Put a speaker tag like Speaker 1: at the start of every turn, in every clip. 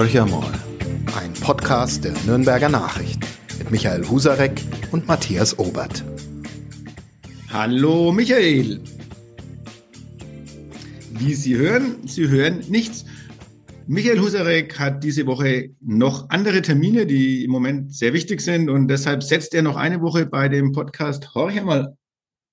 Speaker 1: Horcher mal, ein Podcast der Nürnberger Nachrichten mit Michael Husarek und Matthias Obert.
Speaker 2: Hallo Michael. Wie Sie hören, Sie hören nichts. Michael Husarek hat diese Woche noch andere Termine, die im Moment sehr wichtig sind und deshalb setzt er noch eine Woche bei dem Podcast Horcher mal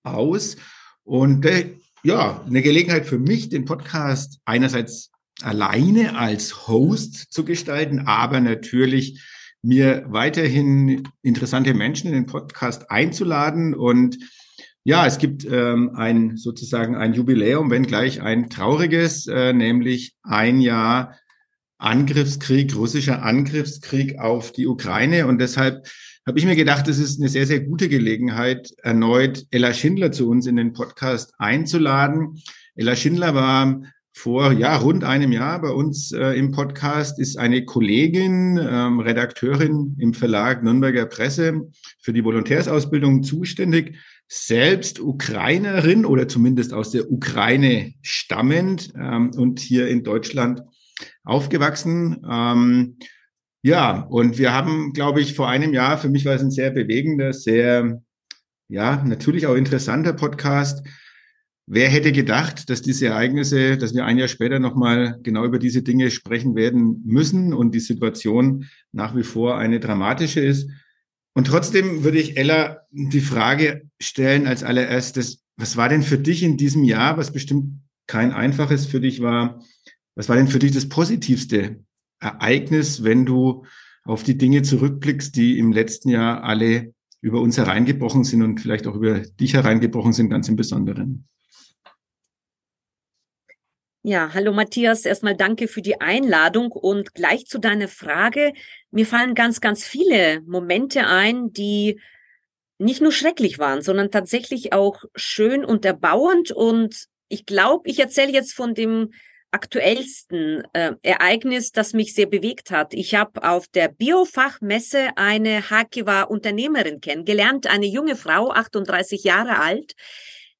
Speaker 2: aus und äh, ja, eine Gelegenheit für mich, den Podcast einerseits alleine als Host zu gestalten, aber natürlich mir weiterhin interessante Menschen in den Podcast einzuladen. Und ja, es gibt ähm, ein sozusagen ein Jubiläum, wenn gleich ein trauriges, äh, nämlich ein Jahr Angriffskrieg, russischer Angriffskrieg auf die Ukraine. Und deshalb habe ich mir gedacht, es ist eine sehr, sehr gute Gelegenheit, erneut Ella Schindler zu uns in den Podcast einzuladen. Ella Schindler war vor ja, rund einem Jahr bei uns äh, im Podcast, ist eine Kollegin, ähm, Redakteurin im Verlag Nürnberger Presse für die Volontärsausbildung zuständig, selbst Ukrainerin oder zumindest aus der Ukraine stammend ähm, und hier in Deutschland aufgewachsen. Ähm, ja, und wir haben, glaube ich, vor einem Jahr, für mich war es ein sehr bewegender, sehr, ja, natürlich auch interessanter Podcast, Wer hätte gedacht, dass diese Ereignisse, dass wir ein Jahr später nochmal genau über diese Dinge sprechen werden müssen und die Situation nach wie vor eine dramatische ist? Und trotzdem würde ich Ella die Frage stellen als allererstes, was war denn für dich in diesem Jahr, was bestimmt kein einfaches für dich war, was war denn für dich das positivste Ereignis, wenn du auf die Dinge zurückblickst, die im letzten Jahr alle über uns hereingebrochen sind und vielleicht auch über dich hereingebrochen sind, ganz im Besonderen?
Speaker 3: Ja, hallo Matthias. Erstmal danke für die Einladung und gleich zu deiner Frage. Mir fallen ganz, ganz viele Momente ein, die nicht nur schrecklich waren, sondern tatsächlich auch schön und erbauend. Und ich glaube, ich erzähle jetzt von dem aktuellsten äh, Ereignis, das mich sehr bewegt hat. Ich habe auf der Biofachmesse eine Hakiwa Unternehmerin kennengelernt, eine junge Frau, 38 Jahre alt,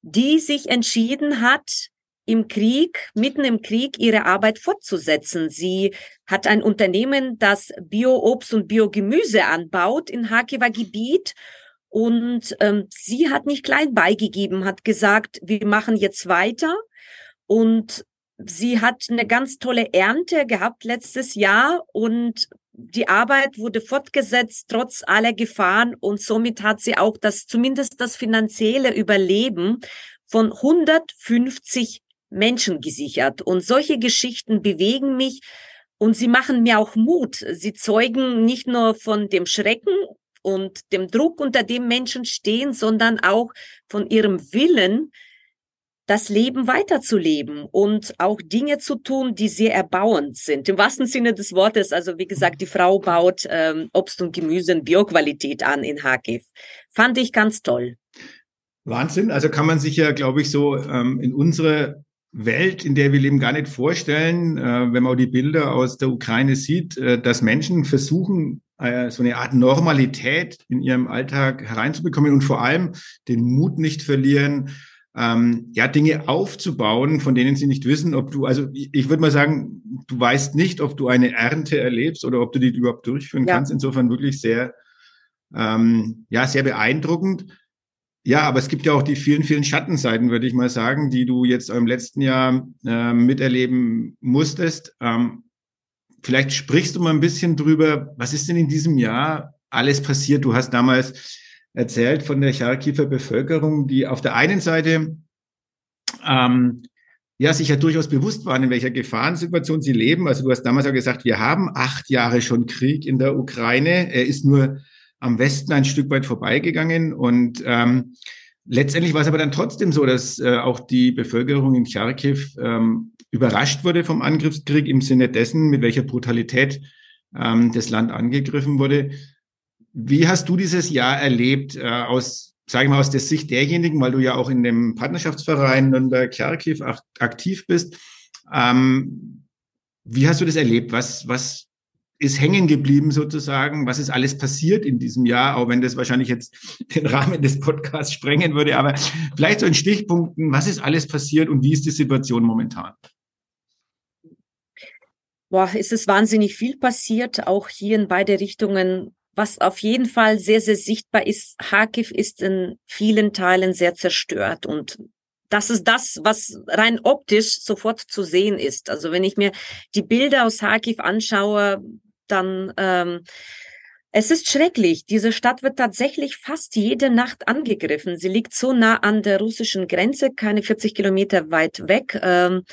Speaker 3: die sich entschieden hat, im Krieg, mitten im Krieg, ihre Arbeit fortzusetzen. Sie hat ein Unternehmen, das Bio-Obst und Biogemüse anbaut in Hakiwa-Gebiet. Und ähm, sie hat nicht klein beigegeben, hat gesagt, wir machen jetzt weiter. Und sie hat eine ganz tolle Ernte gehabt letztes Jahr und die Arbeit wurde fortgesetzt trotz aller Gefahren und somit hat sie auch das zumindest das finanzielle Überleben von 150 Menschen gesichert. Und solche Geschichten bewegen mich und sie machen mir auch Mut. Sie zeugen nicht nur von dem Schrecken und dem Druck, unter dem Menschen stehen, sondern auch von ihrem Willen, das Leben weiterzuleben und auch Dinge zu tun, die sehr erbauend sind. Im wahrsten Sinne des Wortes. Also wie gesagt, die Frau baut ähm, Obst und Gemüse in Bioqualität an in Harkiv. Fand ich ganz toll.
Speaker 2: Wahnsinn. Also kann man sich ja, glaube ich, so ähm, in unsere Welt, in der wir leben, gar nicht vorstellen, äh, wenn man auch die Bilder aus der Ukraine sieht, äh, dass Menschen versuchen, äh, so eine Art Normalität in ihrem Alltag hereinzubekommen und vor allem den Mut nicht verlieren, ähm, ja, Dinge aufzubauen, von denen sie nicht wissen, ob du, also ich, ich würde mal sagen, du weißt nicht, ob du eine Ernte erlebst oder ob du die überhaupt durchführen ja. kannst. Insofern wirklich sehr, ähm, ja, sehr beeindruckend. Ja, aber es gibt ja auch die vielen, vielen Schattenseiten, würde ich mal sagen, die du jetzt im letzten Jahr äh, miterleben musstest. Ähm, vielleicht sprichst du mal ein bisschen drüber, was ist denn in diesem Jahr alles passiert? Du hast damals erzählt von der Charkiwer Bevölkerung, die auf der einen Seite ähm, ja sich ja durchaus bewusst waren, in welcher Gefahrensituation sie leben. Also du hast damals ja gesagt, wir haben acht Jahre schon Krieg in der Ukraine. Er ist nur am Westen ein Stück weit vorbeigegangen. Und ähm, letztendlich war es aber dann trotzdem so, dass äh, auch die Bevölkerung in Charkiw ähm, überrascht wurde vom Angriffskrieg im Sinne dessen, mit welcher Brutalität ähm, das Land angegriffen wurde. Wie hast du dieses Jahr erlebt äh, aus, sage ich mal, aus der Sicht derjenigen, weil du ja auch in dem Partnerschaftsverein Nürnberg Charkiw aktiv bist? Ähm, wie hast du das erlebt? Was, was ist hängen geblieben sozusagen? Was ist alles passiert in diesem Jahr? Auch wenn das wahrscheinlich jetzt den Rahmen des Podcasts sprengen würde, aber vielleicht so in Stichpunkten, was ist alles passiert und wie ist die Situation momentan?
Speaker 3: boah, ist es wahnsinnig viel passiert, auch hier in beide Richtungen. Was auf jeden Fall sehr, sehr sichtbar ist, Kharkiv ist in vielen Teilen sehr zerstört und das ist das, was rein optisch sofort zu sehen ist. Also wenn ich mir die Bilder aus Kharkiv anschaue, dann ähm, es ist schrecklich. Diese Stadt wird tatsächlich fast jede Nacht angegriffen. Sie liegt so nah an der russischen Grenze, keine 40 Kilometer weit weg. Ähm,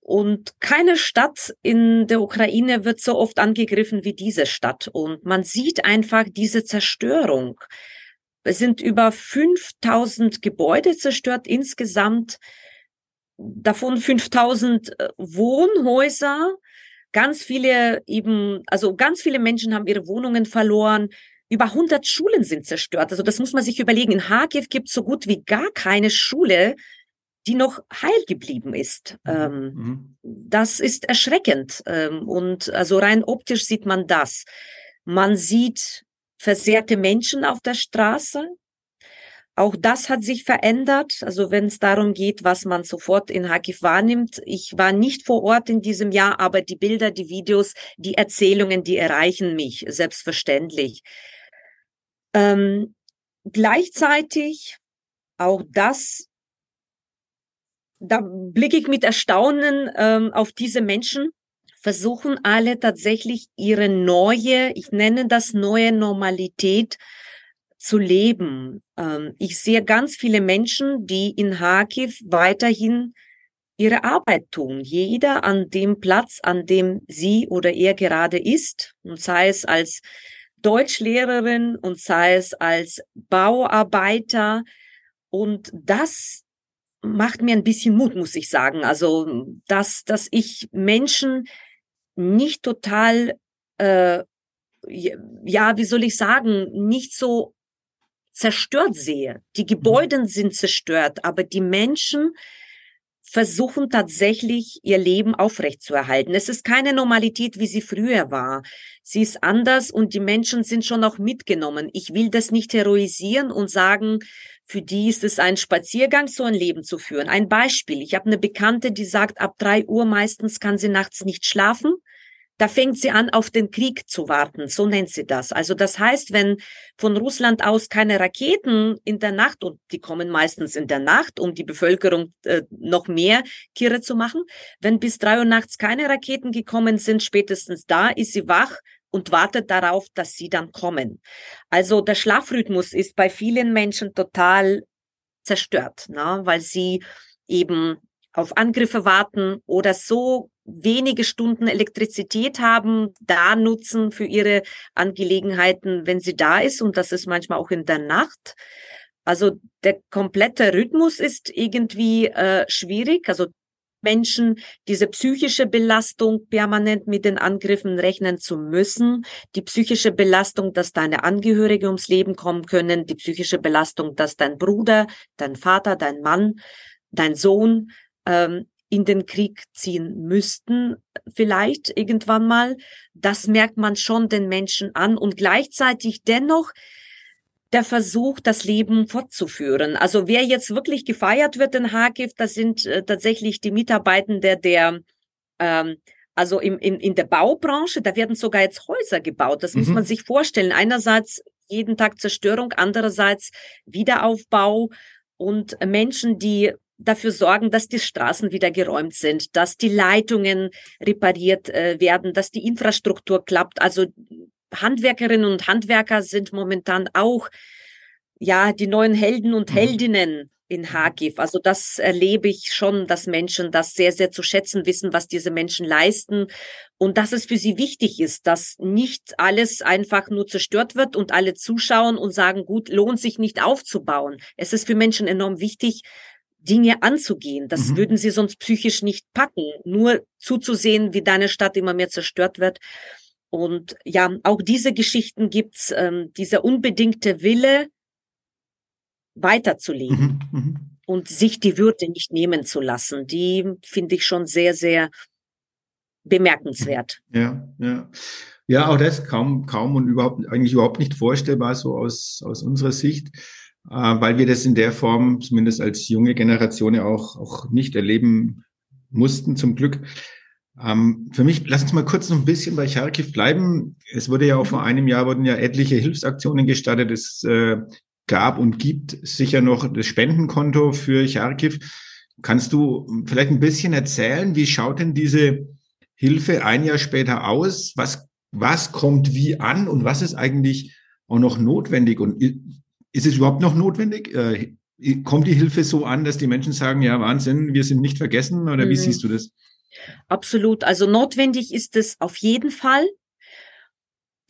Speaker 3: und keine Stadt in der Ukraine wird so oft angegriffen wie diese Stadt. Und man sieht einfach diese Zerstörung. Es sind über 5000 Gebäude zerstört insgesamt, davon 5000 äh, Wohnhäuser. Ganz viele eben, also ganz viele Menschen haben ihre Wohnungen verloren. Über 100 Schulen sind zerstört. Also das muss man sich überlegen. In Kharkiv gibt es so gut wie gar keine Schule, die noch heil geblieben ist. Mhm. Ähm, mhm. Das ist erschreckend. Ähm, und also rein optisch sieht man das. Man sieht versehrte Menschen auf der Straße. Auch das hat sich verändert. Also wenn es darum geht, was man sofort in Hakif wahrnimmt. Ich war nicht vor Ort in diesem Jahr, aber die Bilder, die Videos, die Erzählungen, die erreichen mich selbstverständlich. Ähm, gleichzeitig auch das da blicke ich mit Erstaunen ähm, auf diese Menschen, versuchen alle tatsächlich ihre neue, ich nenne das neue Normalität zu leben. Ähm, ich sehe ganz viele Menschen, die in Kharkiv weiterhin ihre Arbeit tun. Jeder an dem Platz, an dem sie oder er gerade ist, und sei es als Deutschlehrerin und sei es als Bauarbeiter. Und das macht mir ein bisschen Mut, muss ich sagen. Also, dass, dass ich Menschen nicht total, äh, ja, wie soll ich sagen, nicht so zerstört sehe. Die mhm. Gebäude sind zerstört, aber die Menschen versuchen tatsächlich ihr Leben aufrechtzuerhalten. Es ist keine Normalität, wie sie früher war. Sie ist anders und die Menschen sind schon auch mitgenommen. Ich will das nicht heroisieren und sagen, für die ist es ein Spaziergang, so ein Leben zu führen. Ein Beispiel. Ich habe eine Bekannte, die sagt, ab drei Uhr meistens kann sie nachts nicht schlafen. Da fängt sie an, auf den Krieg zu warten. So nennt sie das. Also das heißt, wenn von Russland aus keine Raketen in der Nacht, und die kommen meistens in der Nacht, um die Bevölkerung äh, noch mehr Kirre zu machen, wenn bis drei Uhr nachts keine Raketen gekommen sind, spätestens da ist sie wach, und wartet darauf, dass sie dann kommen. Also der Schlafrhythmus ist bei vielen Menschen total zerstört, ne? weil sie eben auf Angriffe warten oder so wenige Stunden Elektrizität haben, da nutzen für ihre Angelegenheiten, wenn sie da ist. Und das ist manchmal auch in der Nacht. Also der komplette Rhythmus ist irgendwie äh, schwierig. Also Menschen diese psychische Belastung permanent mit den Angriffen rechnen zu müssen, die psychische Belastung, dass deine Angehörige ums Leben kommen können, die psychische Belastung, dass dein Bruder, dein Vater, dein Mann, dein Sohn ähm, in den Krieg ziehen müssten, vielleicht irgendwann mal. Das merkt man schon den Menschen an und gleichzeitig dennoch der Versuch, das Leben fortzuführen. Also wer jetzt wirklich gefeiert wird in Kharkiv, das sind äh, tatsächlich die Mitarbeitende der, ähm, also im, im, in der Baubranche, da werden sogar jetzt Häuser gebaut. Das mhm. muss man sich vorstellen. Einerseits jeden Tag Zerstörung, andererseits Wiederaufbau und Menschen, die dafür sorgen, dass die Straßen wieder geräumt sind, dass die Leitungen repariert äh, werden, dass die Infrastruktur klappt. Also Handwerkerinnen und Handwerker sind momentan auch ja die neuen Helden und mhm. Heldinnen in Kharkiv. Also das erlebe ich schon, dass Menschen das sehr, sehr zu schätzen wissen, was diese Menschen leisten und dass es für sie wichtig ist, dass nicht alles einfach nur zerstört wird und alle zuschauen und sagen, gut, lohnt sich nicht aufzubauen. Es ist für Menschen enorm wichtig, Dinge anzugehen. Das mhm. würden sie sonst psychisch nicht packen, nur zuzusehen, wie deine Stadt immer mehr zerstört wird. Und ja, auch diese Geschichten gibt's, ähm, dieser unbedingte Wille, weiterzuleben mhm, mhm, und sich die Würde nicht nehmen zu lassen. Die finde ich schon sehr, sehr bemerkenswert.
Speaker 2: Ja, ja. Ja, auch das kaum, kaum und überhaupt, eigentlich überhaupt nicht vorstellbar, so aus, aus unserer Sicht, weil wir das in der Form, zumindest als junge Generation ja auch, auch nicht erleben mussten, zum Glück. Ähm, für mich, lass uns mal kurz noch ein bisschen bei Charkiw bleiben. Es wurde ja auch vor einem Jahr wurden ja etliche Hilfsaktionen gestartet. Es äh, gab und gibt sicher noch das Spendenkonto für Charkiw. Kannst du vielleicht ein bisschen erzählen, wie schaut denn diese Hilfe ein Jahr später aus? Was, was kommt wie an und was ist eigentlich auch noch notwendig? Und ist es überhaupt noch notwendig? Äh, kommt die Hilfe so an, dass die Menschen sagen, ja, Wahnsinn, wir sind nicht vergessen oder mhm. wie siehst du das?
Speaker 3: Absolut. Also notwendig ist es auf jeden Fall.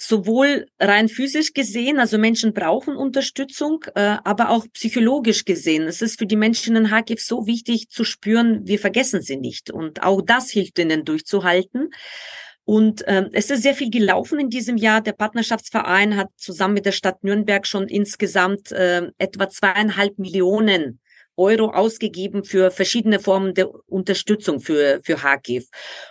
Speaker 3: Sowohl rein physisch gesehen, also Menschen brauchen Unterstützung, äh, aber auch psychologisch gesehen. Es ist für die Menschen in Harkiv so wichtig zu spüren, wir vergessen sie nicht. Und auch das hilft ihnen durchzuhalten. Und ähm, es ist sehr viel gelaufen in diesem Jahr. Der Partnerschaftsverein hat zusammen mit der Stadt Nürnberg schon insgesamt äh, etwa zweieinhalb Millionen Euro ausgegeben für verschiedene Formen der Unterstützung für, für HGIV.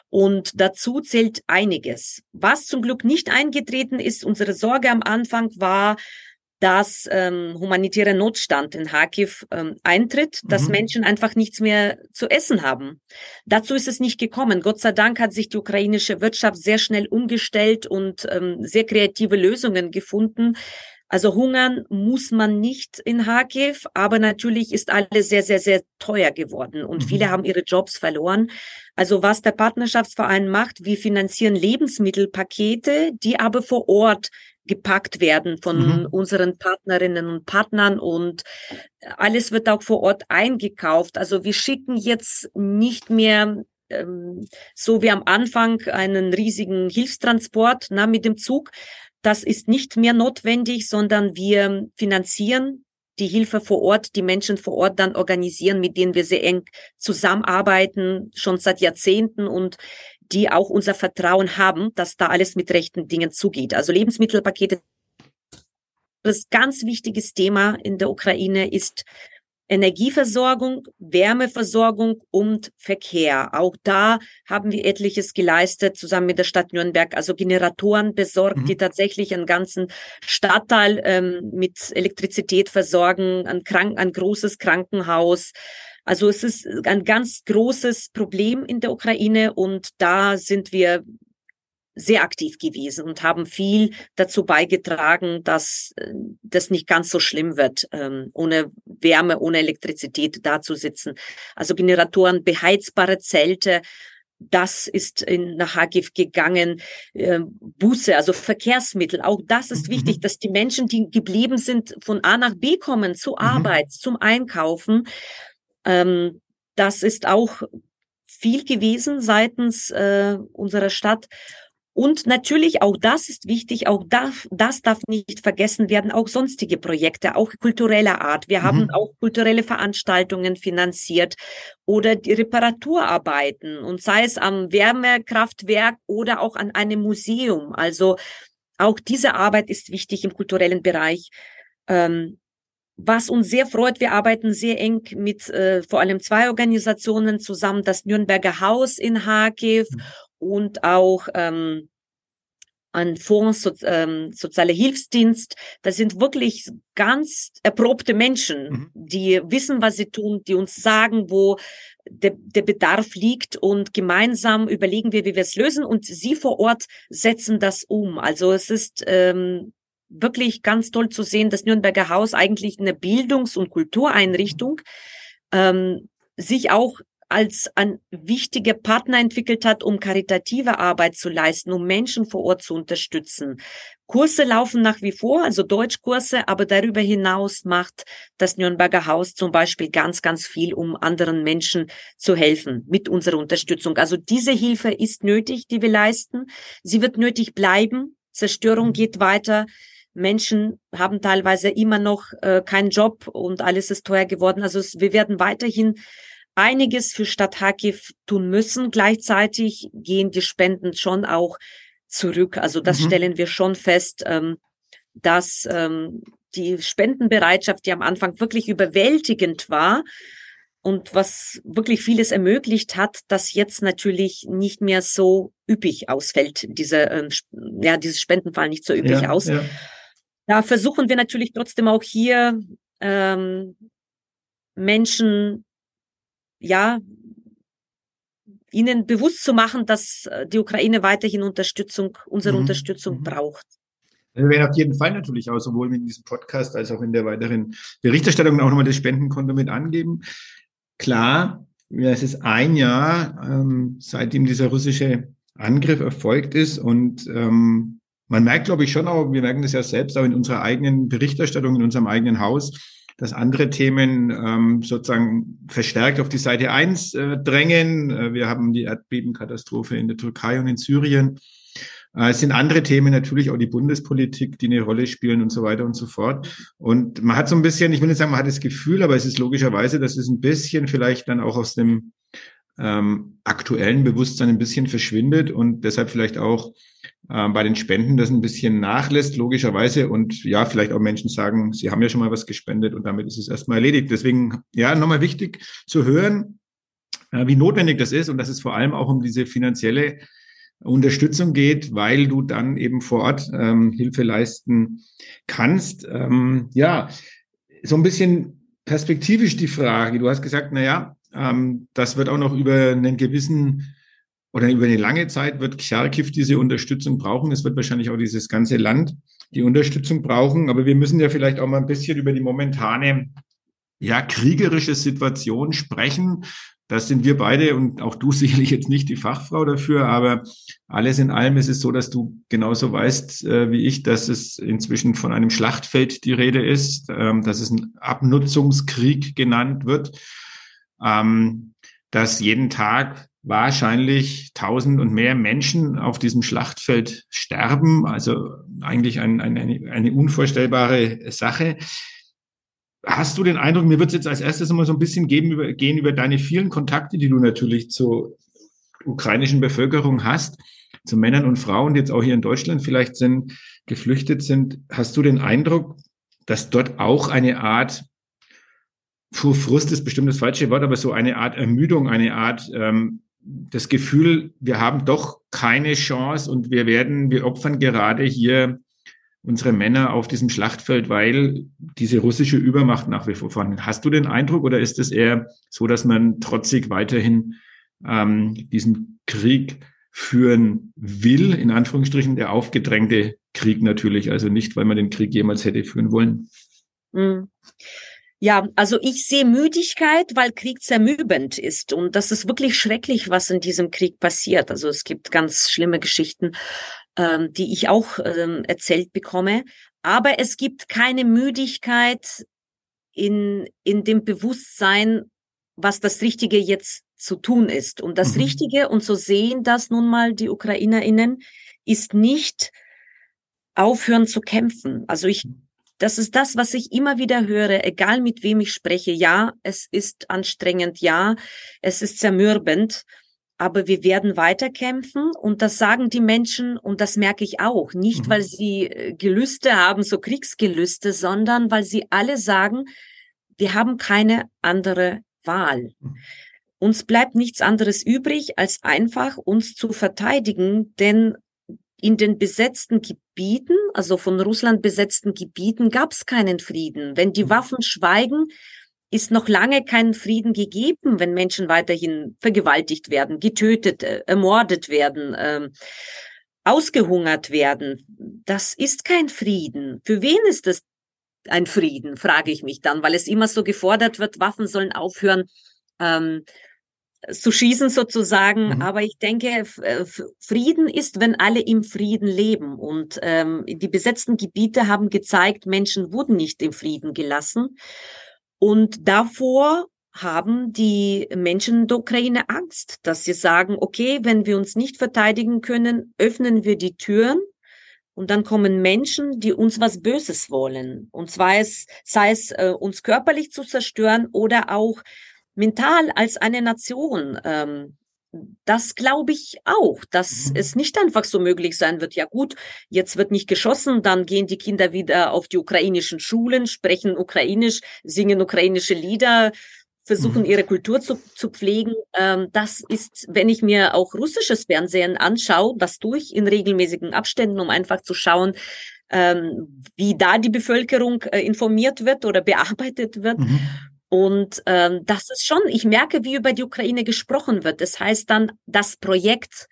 Speaker 3: Und dazu zählt einiges. Was zum Glück nicht eingetreten ist, unsere Sorge am Anfang war, dass ähm, humanitärer Notstand in Kharkiv ähm, eintritt, dass mhm. Menschen einfach nichts mehr zu essen haben. Dazu ist es nicht gekommen. Gott sei Dank hat sich die ukrainische Wirtschaft sehr schnell umgestellt und ähm, sehr kreative Lösungen gefunden. Also hungern muss man nicht in Kharkiv, aber natürlich ist alles sehr, sehr, sehr teuer geworden und mhm. viele haben ihre Jobs verloren. Also was der Partnerschaftsverein macht, wir finanzieren Lebensmittelpakete, die aber vor Ort gepackt werden von mhm. unseren Partnerinnen und Partnern und alles wird auch vor Ort eingekauft. Also wir schicken jetzt nicht mehr ähm, so wie am Anfang einen riesigen Hilfstransport na, mit dem Zug. Das ist nicht mehr notwendig, sondern wir finanzieren die Hilfe vor Ort, die Menschen vor Ort dann organisieren, mit denen wir sehr eng zusammenarbeiten, schon seit Jahrzehnten und die auch unser Vertrauen haben, dass da alles mit rechten Dingen zugeht. Also Lebensmittelpakete. Das ganz wichtiges Thema in der Ukraine ist Energieversorgung, Wärmeversorgung und Verkehr. Auch da haben wir etliches geleistet, zusammen mit der Stadt Nürnberg, also Generatoren besorgt, mhm. die tatsächlich einen ganzen Stadtteil ähm, mit Elektrizität versorgen, ein, Krank ein großes Krankenhaus, also es ist ein ganz großes Problem in der Ukraine und da sind wir sehr aktiv gewesen und haben viel dazu beigetragen, dass äh, das nicht ganz so schlimm wird, ähm, ohne Wärme, ohne Elektrizität da zu sitzen. Also Generatoren, beheizbare Zelte, das ist in, nach Hagiv gegangen, äh, Busse, also Verkehrsmittel. Auch das ist mhm. wichtig, dass die Menschen, die geblieben sind, von A nach B kommen, zur mhm. Arbeit, zum Einkaufen. Ähm, das ist auch viel gewesen seitens äh, unserer Stadt. Und natürlich auch das ist wichtig, auch darf, das darf nicht vergessen werden, auch sonstige Projekte, auch kultureller Art. Wir mhm. haben auch kulturelle Veranstaltungen finanziert oder die Reparaturarbeiten und sei es am Wärmekraftwerk oder auch an einem Museum. Also auch diese Arbeit ist wichtig im kulturellen Bereich. Ähm, was uns sehr freut, wir arbeiten sehr eng mit äh, vor allem zwei Organisationen zusammen, das Nürnberger Haus in Harkiv mhm. und auch ähm, ein Fonds so, ähm, Sozialer Hilfsdienst. Das sind wirklich ganz erprobte Menschen, mhm. die wissen, was sie tun, die uns sagen, wo der, der Bedarf liegt und gemeinsam überlegen wir, wie wir es lösen und sie vor Ort setzen das um. Also es ist ähm, wirklich ganz toll zu sehen, dass Nürnberger Haus eigentlich eine Bildungs- und Kultureinrichtung ähm, sich auch als ein wichtiger Partner entwickelt hat, um karitative Arbeit zu leisten, um Menschen vor Ort zu unterstützen. Kurse laufen nach wie vor, also Deutschkurse, aber darüber hinaus macht das Nürnberger Haus zum Beispiel ganz, ganz viel, um anderen Menschen zu helfen mit unserer Unterstützung. Also diese Hilfe ist nötig, die wir leisten. Sie wird nötig bleiben. Zerstörung geht weiter. Menschen haben teilweise immer noch äh, keinen Job und alles ist teuer geworden. Also es, wir werden weiterhin einiges für Stadt Harkiv tun müssen. Gleichzeitig gehen die Spenden schon auch zurück. Also das mhm. stellen wir schon fest, ähm, dass ähm, die Spendenbereitschaft, die am Anfang wirklich überwältigend war und was wirklich vieles ermöglicht hat, dass jetzt natürlich nicht mehr so üppig ausfällt. Diese, ähm, ja, dieses Spendenfall nicht so üppig ja, aus. Ja. Da versuchen wir natürlich trotzdem auch hier ähm, Menschen ja ihnen bewusst zu machen, dass äh, die Ukraine weiterhin Unterstützung, unsere mhm. Unterstützung mhm. braucht.
Speaker 2: Wir werden auf jeden Fall natürlich auch sowohl in diesem Podcast als auch in der weiteren Berichterstattung auch nochmal das Spendenkonto mit angeben. Klar, es ist ein Jahr, ähm, seitdem dieser russische Angriff erfolgt ist und ähm, man merkt, glaube ich, schon auch, wir merken das ja selbst auch in unserer eigenen Berichterstattung, in unserem eigenen Haus, dass andere Themen ähm, sozusagen verstärkt auf die Seite eins äh, drängen. Äh, wir haben die Erdbebenkatastrophe in der Türkei und in Syrien. Äh, es sind andere Themen natürlich auch die Bundespolitik, die eine Rolle spielen und so weiter und so fort. Und man hat so ein bisschen, ich will nicht sagen, man hat das Gefühl, aber es ist logischerweise, dass es ein bisschen vielleicht dann auch aus dem ähm, aktuellen Bewusstsein ein bisschen verschwindet und deshalb vielleicht auch äh, bei den Spenden das ein bisschen nachlässt, logischerweise. Und ja, vielleicht auch Menschen sagen, sie haben ja schon mal was gespendet und damit ist es erstmal erledigt. Deswegen, ja, nochmal wichtig zu hören, äh, wie notwendig das ist und dass es vor allem auch um diese finanzielle Unterstützung geht, weil du dann eben vor Ort ähm, Hilfe leisten kannst. Ähm, ja, so ein bisschen perspektivisch die Frage. Du hast gesagt, na ja, ähm, das wird auch noch über einen gewissen oder über eine lange Zeit wird Kharkiv diese Unterstützung brauchen. Es wird wahrscheinlich auch dieses ganze Land die Unterstützung brauchen. Aber wir müssen ja vielleicht auch mal ein bisschen über die momentane ja, kriegerische Situation sprechen. Das sind wir beide und auch du sicherlich jetzt nicht die Fachfrau dafür, aber alles in allem ist es so, dass du genauso weißt äh, wie ich, dass es inzwischen von einem Schlachtfeld die Rede ist, ähm, dass es ein Abnutzungskrieg genannt wird, ähm, dass jeden Tag wahrscheinlich tausend und mehr Menschen auf diesem Schlachtfeld sterben. Also eigentlich ein, ein, eine, eine unvorstellbare Sache. Hast du den Eindruck, mir wird es jetzt als erstes mal so ein bisschen geben, über, gehen über deine vielen Kontakte, die du natürlich zur ukrainischen Bevölkerung hast, zu Männern und Frauen, die jetzt auch hier in Deutschland vielleicht sind, geflüchtet sind. Hast du den Eindruck, dass dort auch eine Art Frust ist bestimmt das falsche Wort, aber so eine Art Ermüdung, eine Art ähm, das Gefühl, wir haben doch keine Chance und wir werden, wir opfern gerade hier unsere Männer auf diesem Schlachtfeld, weil diese russische Übermacht nach wie vor vorhanden. Hast du den Eindruck oder ist es eher so, dass man trotzig weiterhin ähm, diesen Krieg führen will, in Anführungsstrichen der aufgedrängte Krieg natürlich, also nicht, weil man den Krieg jemals hätte führen wollen?
Speaker 3: Mhm. Ja, also ich sehe Müdigkeit, weil Krieg zermübend ist. Und das ist wirklich schrecklich, was in diesem Krieg passiert. Also es gibt ganz schlimme Geschichten, ähm, die ich auch ähm, erzählt bekomme. Aber es gibt keine Müdigkeit in, in dem Bewusstsein, was das Richtige jetzt zu tun ist. Und das mhm. Richtige, und so sehen das nun mal die UkrainerInnen, ist nicht aufhören zu kämpfen. Also ich mhm. Das ist das, was ich immer wieder höre, egal mit wem ich spreche. Ja, es ist anstrengend, ja, es ist zermürbend, aber wir werden weiterkämpfen und das sagen die Menschen und das merke ich auch. Nicht, mhm. weil sie äh, Gelüste haben, so Kriegsgelüste, sondern weil sie alle sagen, wir haben keine andere Wahl. Mhm. Uns bleibt nichts anderes übrig, als einfach uns zu verteidigen, denn in den besetzten Gebieten, also von Russland besetzten Gebieten, gab es keinen Frieden. Wenn die mhm. Waffen schweigen, ist noch lange kein Frieden gegeben, wenn Menschen weiterhin vergewaltigt werden, getötet, äh, ermordet werden, äh, ausgehungert werden. Das ist kein Frieden. Für wen ist das ein Frieden, frage ich mich dann, weil es immer so gefordert wird, Waffen sollen aufhören. Ähm, zu schießen sozusagen. Mhm. Aber ich denke, äh, Frieden ist, wenn alle im Frieden leben. Und ähm, die besetzten Gebiete haben gezeigt, Menschen wurden nicht im Frieden gelassen. Und davor haben die Menschen in der Ukraine Angst, dass sie sagen, okay, wenn wir uns nicht verteidigen können, öffnen wir die Türen und dann kommen Menschen, die uns was Böses wollen. Und zwar es, sei es äh, uns körperlich zu zerstören oder auch mental als eine Nation. Ähm, das glaube ich auch, dass mhm. es nicht einfach so möglich sein wird. Ja gut, jetzt wird nicht geschossen, dann gehen die Kinder wieder auf die ukrainischen Schulen, sprechen ukrainisch, singen ukrainische Lieder, versuchen mhm. ihre Kultur zu, zu pflegen. Ähm, das ist, wenn ich mir auch russisches Fernsehen anschaue, das tue ich in regelmäßigen Abständen, um einfach zu schauen, ähm, wie da die Bevölkerung äh, informiert wird oder bearbeitet wird. Mhm. Und ähm, das ist schon, ich merke, wie über die Ukraine gesprochen wird. Das heißt dann, das Projekt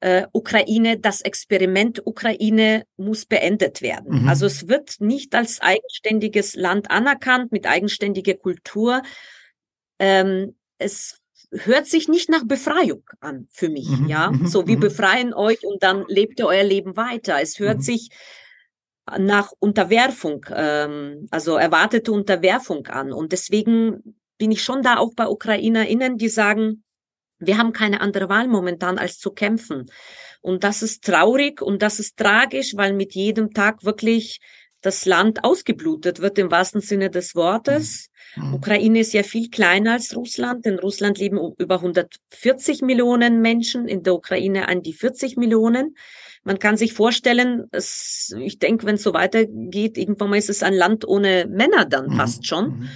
Speaker 3: äh, Ukraine, das Experiment Ukraine muss beendet werden. Mhm. Also es wird nicht als eigenständiges Land anerkannt mit eigenständiger Kultur. Ähm, es hört sich nicht nach Befreiung an für mich, mhm. ja. Mhm. So, wir mhm. befreien euch und dann lebt ihr euer Leben weiter. Es hört mhm. sich nach Unterwerfung, ähm, also erwartete Unterwerfung an. Und deswegen bin ich schon da auch bei UkrainerInnen, die sagen, wir haben keine andere Wahl momentan als zu kämpfen. Und das ist traurig und das ist tragisch, weil mit jedem Tag wirklich das Land ausgeblutet wird im wahrsten Sinne des Wortes. Mhm. Ukraine ist ja viel kleiner als Russland. In Russland leben über 140 Millionen Menschen, in der Ukraine an die 40 Millionen. Man kann sich vorstellen, es, ich denke, wenn es so weitergeht, irgendwann mal ist es ein Land ohne Männer dann mhm. fast schon. Mhm.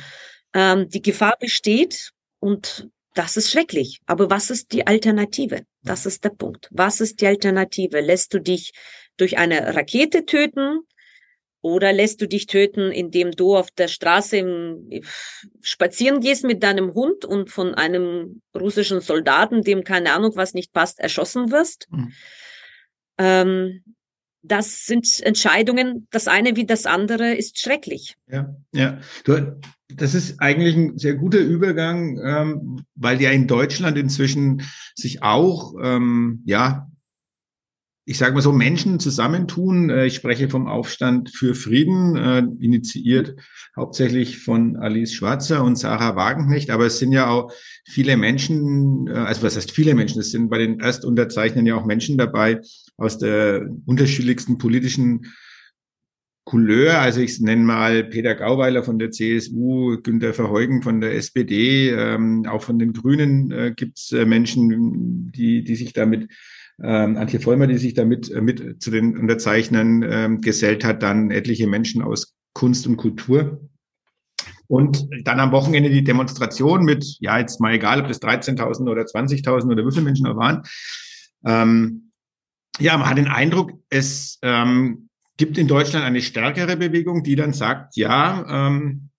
Speaker 3: Ähm, die Gefahr besteht und das ist schrecklich. Aber was ist die Alternative? Das ist der Punkt. Was ist die Alternative? Lässt du dich durch eine Rakete töten? Oder lässt du dich töten, indem du auf der Straße im, spazieren gehst mit deinem Hund und von einem russischen Soldaten, dem keine Ahnung was nicht passt, erschossen wirst? Mhm. Ähm, das sind Entscheidungen, das eine wie das andere ist schrecklich.
Speaker 2: Ja, ja. Du, das ist eigentlich ein sehr guter Übergang, ähm, weil ja in Deutschland inzwischen sich auch, ähm, ja, ich sage mal so, Menschen zusammentun. Äh, ich spreche vom Aufstand für Frieden, äh, initiiert hauptsächlich von Alice Schwarzer und Sarah Wagenknecht. Aber es sind ja auch viele Menschen, äh, also was heißt viele Menschen? Es sind bei den Erstunterzeichnern ja auch Menschen dabei aus der unterschiedlichsten politischen Couleur, also ich nenne mal Peter Gauweiler von der CSU, Günter Verheugen von der SPD, ähm, auch von den Grünen äh, gibt es äh, Menschen, die, die sich damit ähm, Antje Vollmer, die sich damit äh, mit zu den Unterzeichnern ähm, gesellt hat, dann etliche Menschen aus Kunst und Kultur. Und dann am Wochenende die Demonstration mit, ja, jetzt mal egal, ob das 13.000 oder 20.000 oder wie viele Menschen da waren. Ähm, ja, man hat den Eindruck, es ähm, gibt in Deutschland eine stärkere Bewegung, die dann sagt, ja, ähm,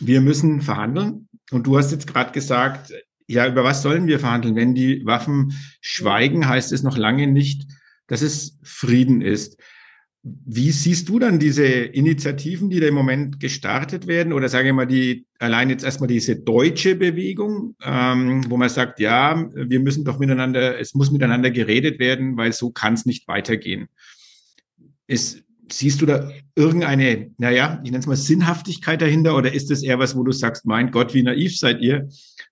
Speaker 2: wir müssen verhandeln. Und du hast jetzt gerade gesagt, ja, über was sollen wir verhandeln? Wenn die Waffen schweigen, heißt es noch lange nicht, dass es Frieden ist. Wie siehst du dann diese Initiativen, die da im Moment gestartet werden? Oder sage ich mal, die allein jetzt erstmal diese deutsche Bewegung, ähm, wo man sagt, ja, wir müssen doch miteinander, es muss miteinander geredet werden, weil so kann es nicht weitergehen. Ist, siehst du da irgendeine, naja, ich nenne es mal Sinnhaftigkeit dahinter oder ist es eher was, wo du sagst, mein Gott, wie naiv seid ihr?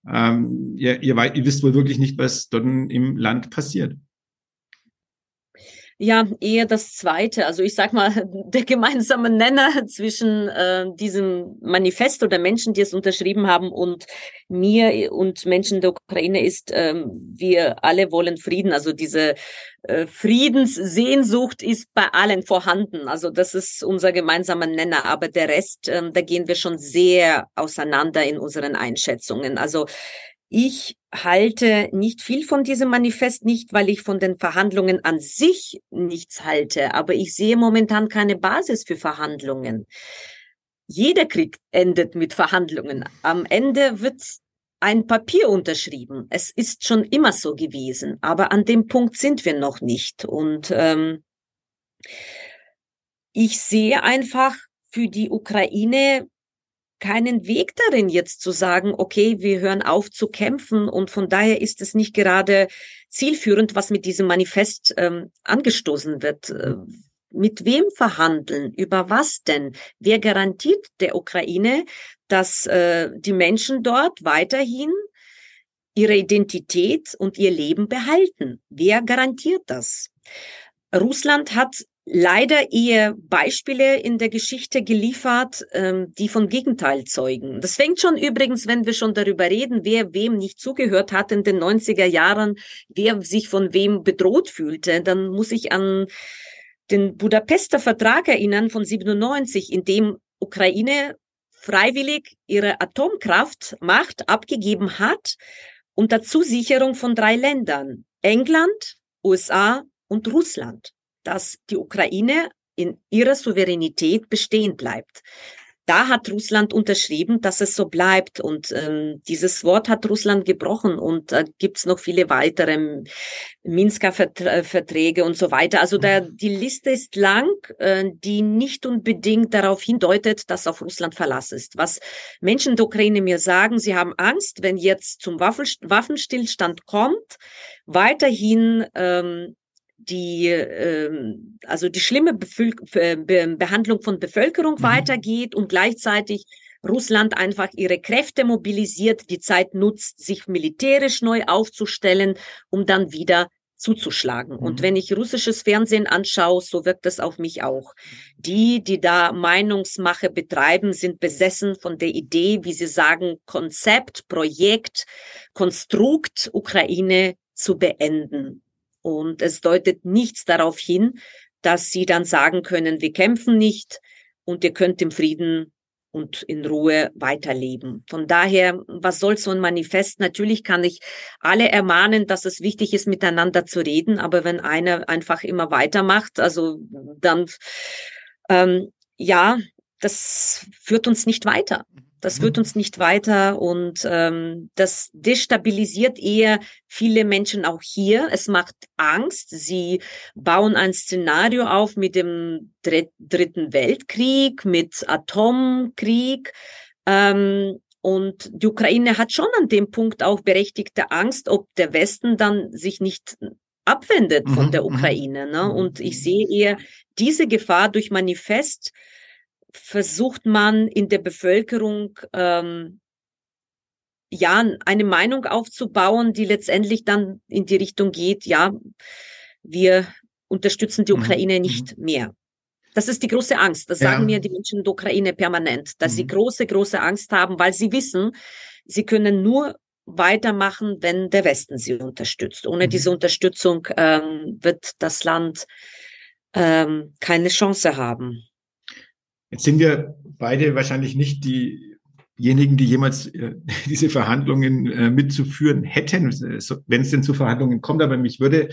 Speaker 2: Ähm, ihr, ihr, ihr wisst wohl wirklich nicht, was dort im Land passiert.
Speaker 3: Ja, eher das Zweite. Also ich sag mal, der gemeinsame Nenner zwischen äh, diesem Manifest oder Menschen, die es unterschrieben haben und mir und Menschen der Ukraine ist, ähm, wir alle wollen Frieden. Also diese äh, Friedenssehnsucht ist bei allen vorhanden. Also das ist unser gemeinsamer Nenner. Aber der Rest, ähm, da gehen wir schon sehr auseinander in unseren Einschätzungen. Also ich halte nicht viel von diesem Manifest, nicht weil ich von den Verhandlungen an sich nichts halte, aber ich sehe momentan keine Basis für Verhandlungen. Jeder Krieg endet mit Verhandlungen. Am Ende wird ein Papier unterschrieben. Es ist schon immer so gewesen, aber an dem Punkt sind wir noch nicht. Und ähm, ich sehe einfach für die Ukraine keinen Weg darin, jetzt zu sagen, okay, wir hören auf zu kämpfen. Und von daher ist es nicht gerade zielführend, was mit diesem Manifest ähm, angestoßen wird. Äh, mit wem verhandeln? Über was denn? Wer garantiert der Ukraine, dass äh, die Menschen dort weiterhin ihre Identität und ihr Leben behalten? Wer garantiert das? Russland hat leider eher Beispiele in der Geschichte geliefert, ähm, die von Gegenteil zeugen. Das fängt schon übrigens, wenn wir schon darüber reden, wer wem nicht zugehört hat in den 90er Jahren, wer sich von wem bedroht fühlte, dann muss ich an den Budapester Vertrag erinnern von 97, in dem Ukraine freiwillig ihre Atomkraftmacht abgegeben hat unter Zusicherung von drei Ländern, England, USA und Russland dass die Ukraine in ihrer Souveränität bestehen bleibt. da hat Russland unterschrieben, dass es so bleibt. Und ähm, dieses Wort hat Russland gebrochen. Und da äh, gibt's noch viele weitere Minsker Verträge und so weiter. Also da, mhm. die Liste ist lang, äh, die nicht unbedingt darauf hindeutet, dass auf Russland Verlass ist. Was Menschen in der Ukraine mir sagen, sie haben Angst, wenn jetzt zum Waffenstillstand kommt, weiterhin ähm, die ähm, also die schlimme Bevölk Be Behandlung von Bevölkerung mhm. weitergeht und gleichzeitig Russland einfach ihre Kräfte mobilisiert, die Zeit nutzt, sich militärisch neu aufzustellen, um dann wieder zuzuschlagen. Mhm. Und wenn ich russisches Fernsehen anschaue, so wirkt es auf mich auch. Die, die da Meinungsmache betreiben, sind besessen von der Idee, wie sie sagen, Konzept, Projekt, Konstrukt Ukraine zu beenden. Und es deutet nichts darauf hin, dass sie dann sagen können, wir kämpfen nicht und ihr könnt im Frieden und in Ruhe weiterleben. Von daher, was soll so ein Manifest? Natürlich kann ich alle ermahnen, dass es wichtig ist, miteinander zu reden, aber wenn einer einfach immer weitermacht, also dann, ähm, ja, das führt uns nicht weiter. Das führt mhm. uns nicht weiter und ähm, das destabilisiert eher viele Menschen auch hier. Es macht Angst. Sie bauen ein Szenario auf mit dem Dritten Weltkrieg, mit Atomkrieg. Ähm, und die Ukraine hat schon an dem Punkt auch berechtigte Angst, ob der Westen dann sich nicht abwendet von mhm, der mhm. Ukraine. Ne? Und ich sehe eher diese Gefahr durch Manifest versucht man in der Bevölkerung ähm, ja eine Meinung aufzubauen, die letztendlich dann in die Richtung geht, ja, wir unterstützen die mhm. Ukraine nicht mhm. mehr. Das ist die große Angst. Das ja. sagen mir die Menschen in der Ukraine permanent, dass mhm. sie große, große Angst haben, weil sie wissen, sie können nur weitermachen, wenn der Westen sie unterstützt. Ohne mhm. diese Unterstützung ähm, wird das Land ähm, keine Chance haben.
Speaker 2: Jetzt sind wir beide wahrscheinlich nicht diejenigen, die jemals äh, diese Verhandlungen äh, mitzuführen hätten, wenn es denn zu Verhandlungen kommt. Aber mich würde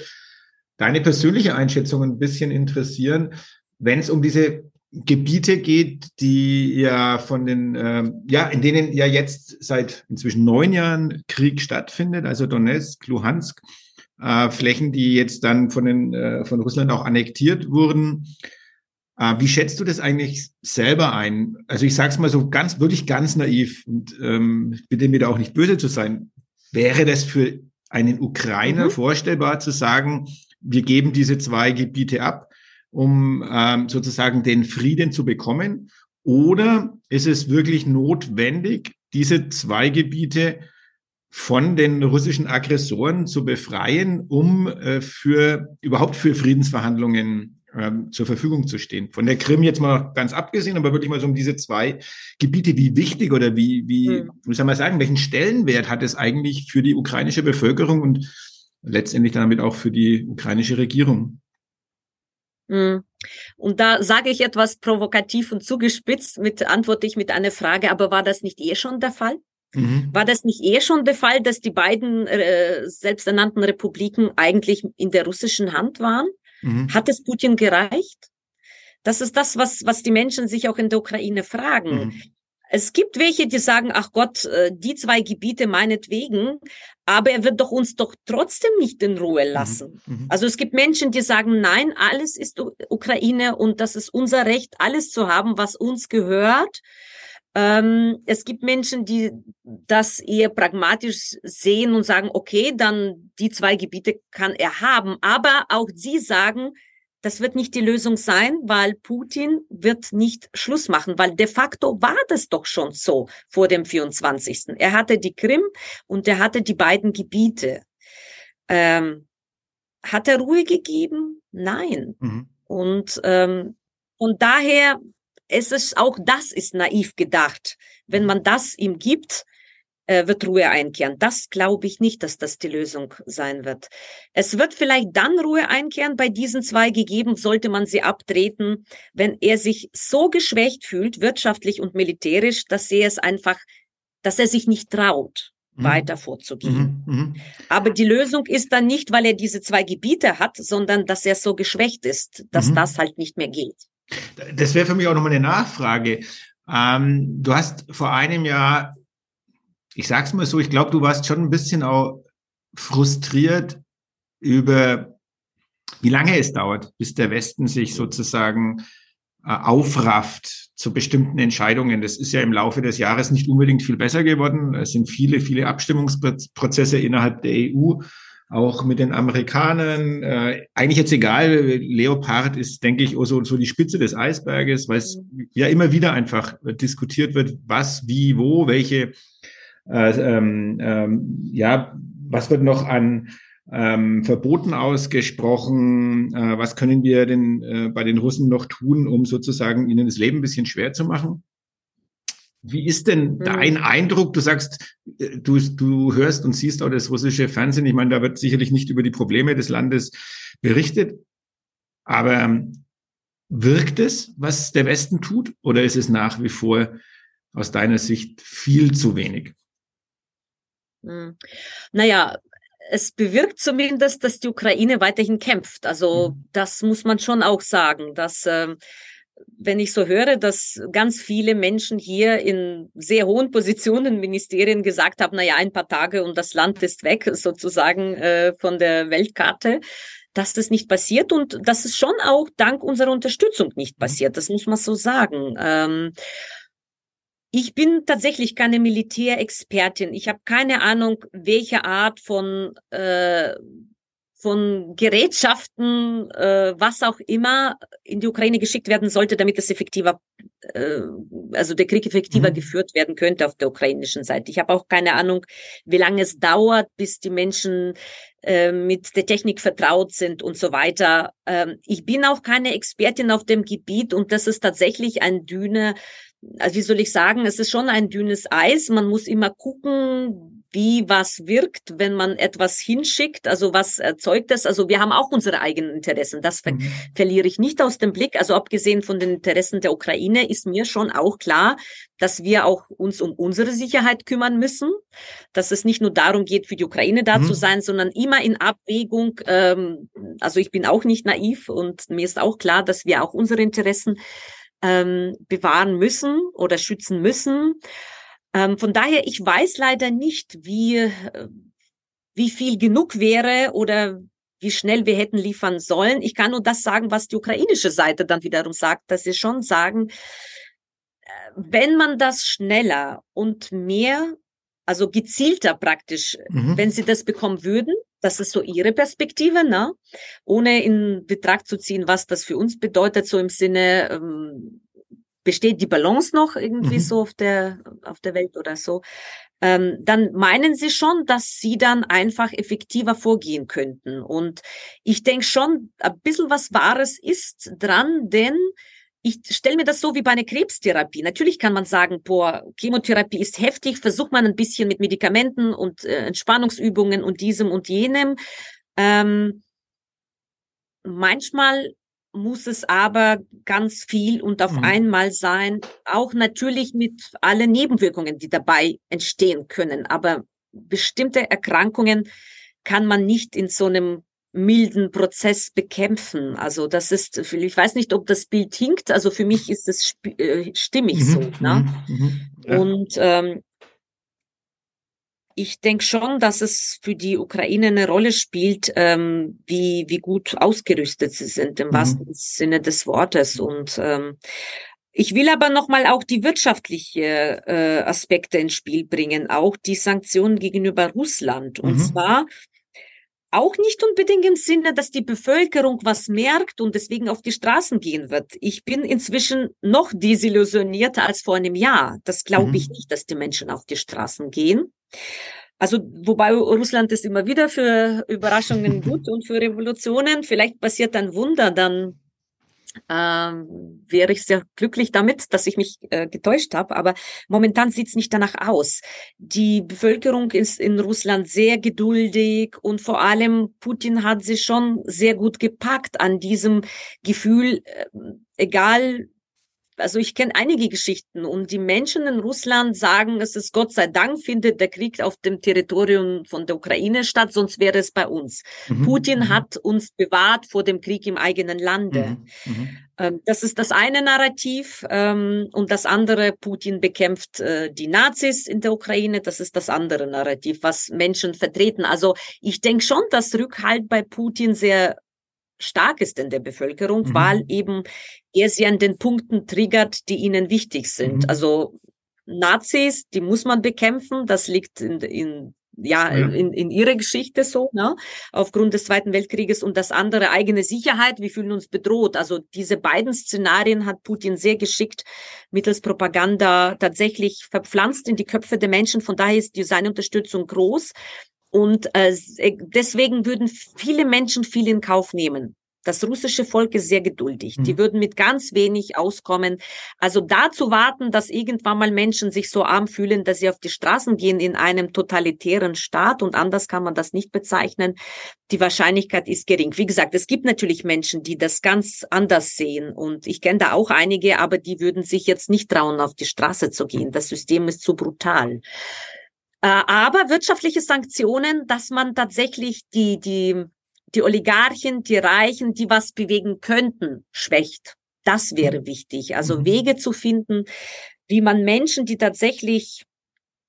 Speaker 2: deine persönliche Einschätzung ein bisschen interessieren, wenn es um diese Gebiete geht, die ja von den, äh, ja, in denen ja jetzt seit inzwischen neun Jahren Krieg stattfindet, also Donetsk, Luhansk, äh, Flächen, die jetzt dann von den, äh, von Russland auch annektiert wurden. Äh, wie schätzt du das eigentlich selber ein? Also ich sage es mal so ganz, wirklich ganz naiv und ähm, bitte mir da auch nicht böse zu sein. Wäre das für einen Ukrainer mhm. vorstellbar zu sagen, wir geben diese zwei Gebiete ab, um ähm, sozusagen den Frieden zu bekommen? Oder ist es wirklich notwendig, diese zwei Gebiete von den russischen Aggressoren zu befreien, um äh, für überhaupt für Friedensverhandlungen ähm, zur Verfügung zu stehen. Von der Krim jetzt mal ganz abgesehen, aber wirklich mal so um diese zwei Gebiete, wie wichtig oder wie, wie, hm. wie soll man sagen, welchen Stellenwert hat es eigentlich für die ukrainische Bevölkerung und letztendlich damit auch für die ukrainische Regierung?
Speaker 3: Hm. Und da sage ich etwas provokativ und zugespitzt, mit antworte ich mit einer Frage, aber war das nicht eh schon der Fall? Mhm. War das nicht eh schon der Fall, dass die beiden äh, selbsternannten Republiken eigentlich in der russischen Hand waren? Mhm. Hat es Putin gereicht? Das ist das, was, was die Menschen sich auch in der Ukraine fragen. Mhm. Es gibt welche, die sagen, ach Gott, äh, die zwei Gebiete meinetwegen, aber er wird doch uns doch trotzdem nicht in Ruhe mhm. lassen. Mhm. Also es gibt Menschen, die sagen, nein, alles ist Ukraine und das ist unser Recht, alles zu haben, was uns gehört. Ähm, es gibt Menschen, die das eher pragmatisch sehen und sagen, okay, dann die zwei Gebiete kann er haben. Aber auch sie sagen, das wird nicht die Lösung sein, weil Putin wird nicht Schluss machen, weil de facto war das doch schon so vor dem 24. Er hatte die Krim und er hatte die beiden Gebiete. Ähm, hat er Ruhe gegeben? Nein. Mhm. Und, ähm, und daher es ist auch das ist naiv gedacht. Wenn man das ihm gibt, äh, wird Ruhe einkehren. Das glaube ich nicht, dass das die Lösung sein wird. Es wird vielleicht dann Ruhe einkehren bei diesen zwei gegeben, sollte man sie abtreten, wenn er sich so geschwächt fühlt, wirtschaftlich und militärisch, dass er es einfach, dass er sich nicht traut mhm. weiter vorzugehen. Mhm, mh. Aber die Lösung ist dann nicht, weil er diese zwei Gebiete hat, sondern dass er so geschwächt ist, dass mhm. das halt nicht mehr geht.
Speaker 2: Das wäre für mich auch nochmal eine Nachfrage. Ähm, du hast vor einem Jahr, ich sag's mal so, ich glaube, du warst schon ein bisschen auch frustriert über, wie lange es dauert, bis der Westen sich sozusagen äh, aufrafft zu bestimmten Entscheidungen. Das ist ja im Laufe des Jahres nicht unbedingt viel besser geworden. Es sind viele, viele Abstimmungsprozesse innerhalb der EU, auch mit den Amerikanern. Äh, eigentlich jetzt egal, Leopard ist, denke ich, so, so die Spitze des Eisberges, weil es ja immer wieder einfach diskutiert wird, was, wie, wo, welche, äh, ähm, ähm, ja, was wird noch an ähm, Verboten ausgesprochen. Äh, was können wir denn äh, bei den Russen noch tun, um sozusagen ihnen das Leben ein bisschen schwer zu machen? Wie ist denn mhm. dein Eindruck? Du sagst, äh, du, du hörst und siehst auch das russische Fernsehen. Ich meine, da wird sicherlich nicht über die Probleme des Landes berichtet. Aber ähm, wirkt es, was der Westen tut? Oder ist es nach wie vor aus deiner Sicht viel zu wenig?
Speaker 3: Hm. Naja, es bewirkt zumindest, dass die Ukraine weiterhin kämpft. Also mhm. das muss man schon auch sagen, dass äh, wenn ich so höre, dass ganz viele Menschen hier in sehr hohen Positionen, Ministerien gesagt haben, na ja, ein paar Tage und das Land ist weg, sozusagen äh, von der Weltkarte, dass das nicht passiert und dass es schon auch dank unserer Unterstützung nicht mhm. passiert. Das muss man so sagen. Ähm, ich bin tatsächlich keine Militärexpertin. Ich habe keine Ahnung, welche Art von äh, von Gerätschaften, äh, was auch immer, in die Ukraine geschickt werden sollte, damit es effektiver, äh, also der Krieg effektiver mhm. geführt werden könnte auf der ukrainischen Seite. Ich habe auch keine Ahnung, wie lange es dauert, bis die Menschen äh, mit der Technik vertraut sind und so weiter. Ähm, ich bin auch keine Expertin auf dem Gebiet und das ist tatsächlich ein dünne also wie soll ich sagen, es ist schon ein dünnes Eis. Man muss immer gucken, wie was wirkt, wenn man etwas hinschickt. Also was erzeugt das? Also wir haben auch unsere eigenen Interessen. Das ver mhm. verliere ich nicht aus dem Blick. Also abgesehen von den Interessen der Ukraine ist mir schon auch klar, dass wir auch uns um unsere Sicherheit kümmern müssen. Dass es nicht nur darum geht, für die Ukraine da mhm. zu sein, sondern immer in Abwägung. Ähm, also ich bin auch nicht naiv und mir ist auch klar, dass wir auch unsere Interessen ähm, bewahren müssen oder schützen müssen. Ähm, von daher, ich weiß leider nicht, wie, äh, wie viel genug wäre oder wie schnell wir hätten liefern sollen. Ich kann nur das sagen, was die ukrainische Seite dann wiederum sagt, dass sie schon sagen, äh, wenn man das schneller und mehr, also gezielter praktisch, mhm. wenn sie das bekommen würden, das ist so ihre Perspektive, ne? ohne in Betracht zu ziehen, was das für uns bedeutet, so im Sinne, ähm, besteht die Balance noch irgendwie mhm. so auf der, auf der Welt oder so, ähm, dann meinen sie schon, dass sie dann einfach effektiver vorgehen könnten. Und ich denke schon, ein bisschen was Wahres ist dran, denn ich stelle mir das so wie bei einer Krebstherapie. Natürlich kann man sagen, boah, Chemotherapie ist heftig, versucht man ein bisschen mit Medikamenten und äh, Entspannungsübungen und diesem und jenem. Ähm, manchmal muss es aber ganz viel und auf mhm. einmal sein, auch natürlich mit allen Nebenwirkungen, die dabei entstehen können. Aber bestimmte Erkrankungen kann man nicht in so einem milden Prozess bekämpfen. Also das ist, ich weiß nicht, ob das Bild hinkt. Also für mich ist es äh, stimmig mhm, so. Ne? Mhm, mhm, ja. Und ähm, ich denke schon, dass es für die Ukraine eine Rolle spielt, ähm, wie, wie gut ausgerüstet sie sind, im mhm. wahrsten Sinne des Wortes. Und ähm, ich will aber nochmal auch die wirtschaftliche äh, Aspekte ins Spiel bringen, auch die Sanktionen gegenüber Russland. Und mhm. zwar auch nicht unbedingt im Sinne, dass die Bevölkerung was merkt und deswegen auf die Straßen gehen wird. Ich bin inzwischen noch desillusionierter als vor einem Jahr. Das glaube mhm. ich nicht, dass die Menschen auf die Straßen gehen. Also, wobei Russland ist immer wieder für Überraschungen gut und für Revolutionen. Vielleicht passiert ein Wunder, dann ähm, wäre ich sehr glücklich damit, dass ich mich äh, getäuscht habe. Aber momentan sieht es nicht danach aus. Die Bevölkerung ist in Russland sehr geduldig und vor allem Putin hat sich schon sehr gut gepackt an diesem Gefühl, äh, egal also ich kenne einige Geschichten und die Menschen in Russland sagen, es ist Gott sei Dank findet der Krieg auf dem Territorium von der Ukraine statt, sonst wäre es bei uns. Mhm. Putin mhm. hat uns bewahrt vor dem Krieg im eigenen Lande. Mhm. mhm. Ähm, das ist das eine Narrativ ähm, und das andere, Putin bekämpft äh, die Nazis in der Ukraine, das ist das andere Narrativ, was Menschen vertreten. Also ich denke schon, dass Rückhalt bei Putin sehr stark ist in der Bevölkerung, mhm. weil eben er sie an den Punkten triggert, die ihnen wichtig sind. Mhm. Also Nazis, die muss man bekämpfen, das liegt in, in ja, ja, In, in ihre Geschichte so, ne? aufgrund des Zweiten Weltkrieges und das andere eigene Sicherheit. Wir fühlen uns bedroht. Also diese beiden Szenarien hat Putin sehr geschickt mittels Propaganda tatsächlich verpflanzt in die Köpfe der Menschen. Von daher ist die, seine Unterstützung groß. Und äh, deswegen würden viele Menschen viel in Kauf nehmen. Das russische Volk ist sehr geduldig. Mhm. Die würden mit ganz wenig auskommen. Also da zu warten, dass irgendwann mal Menschen sich so arm fühlen, dass sie auf die Straßen gehen in einem totalitären Staat und anders kann man das nicht bezeichnen. Die Wahrscheinlichkeit ist gering. Wie gesagt, es gibt natürlich Menschen, die das ganz anders sehen und ich kenne da auch einige, aber die würden sich jetzt nicht trauen, auf die Straße zu gehen. Das System ist zu brutal. Äh, aber wirtschaftliche Sanktionen, dass man tatsächlich die, die die Oligarchen, die Reichen, die was bewegen könnten, schwächt. Das wäre mhm. wichtig. Also mhm. Wege zu finden, wie man Menschen, die tatsächlich